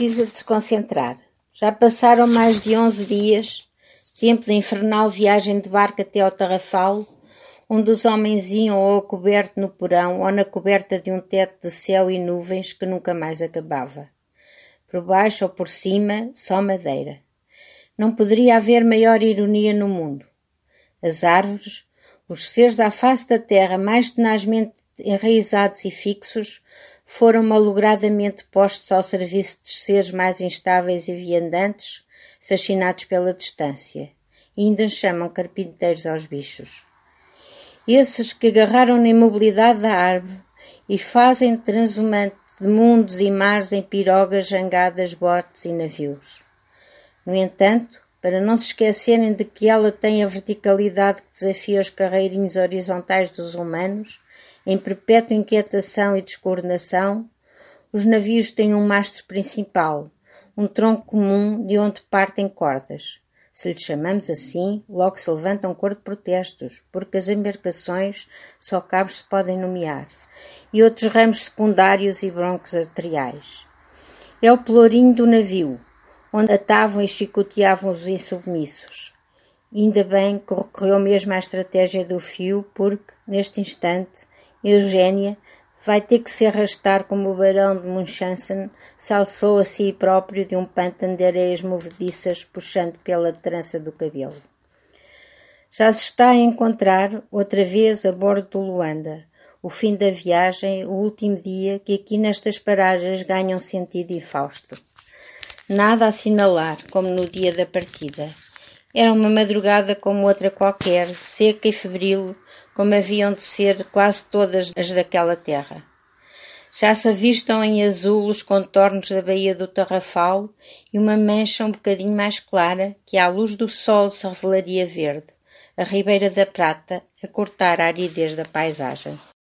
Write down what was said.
precisa de se concentrar. Já passaram mais de onze dias, tempo da infernal viagem de barco até ao Tarrafal, onde os homens iam ou coberto no porão ou na coberta de um teto de céu e nuvens que nunca mais acabava. Por baixo ou por cima, só madeira. Não poderia haver maior ironia no mundo. As árvores, os seres à face da terra mais tenazmente enraizados e fixos, foram malogradamente postos ao serviço de seres mais instáveis e viandantes, fascinados pela distância. E ainda chamam carpinteiros aos bichos. Esses que agarraram na imobilidade da árvore e fazem transumante de mundos e mares em pirogas, jangadas, botes e navios. No entanto, para não se esquecerem de que ela tem a verticalidade que desafia os carreirinhos horizontais dos humanos, em perpétua inquietação e descoordenação, os navios têm um mastro principal, um tronco comum de onde partem cordas. Se lhe chamamos assim, logo se levanta um cor de protestos, porque as embarcações só cabos se podem nomear, e outros ramos secundários e broncos arteriais. É o pelourinho do navio, onde atavam e chicoteavam os insubmissos. Ainda bem que recorreu mesmo à estratégia do fio, porque, neste instante, Eugénia vai ter que se arrastar como o barão de Munchausen se alçou a si próprio de um pântano de areias movediças, puxando pela trança do cabelo. Já se está a encontrar outra vez a bordo do Luanda, o fim da viagem, o último dia que aqui nestas paragens ganham sentido infausto. Nada a assinalar, como no dia da partida. Era uma madrugada como outra qualquer, seca e febril, como haviam de ser quase todas as daquela terra. Já se avistam em azul os contornos da baía do Tarrafal e uma mancha um bocadinho mais clara que à luz do sol se revelaria verde, a ribeira da prata a cortar a aridez da paisagem.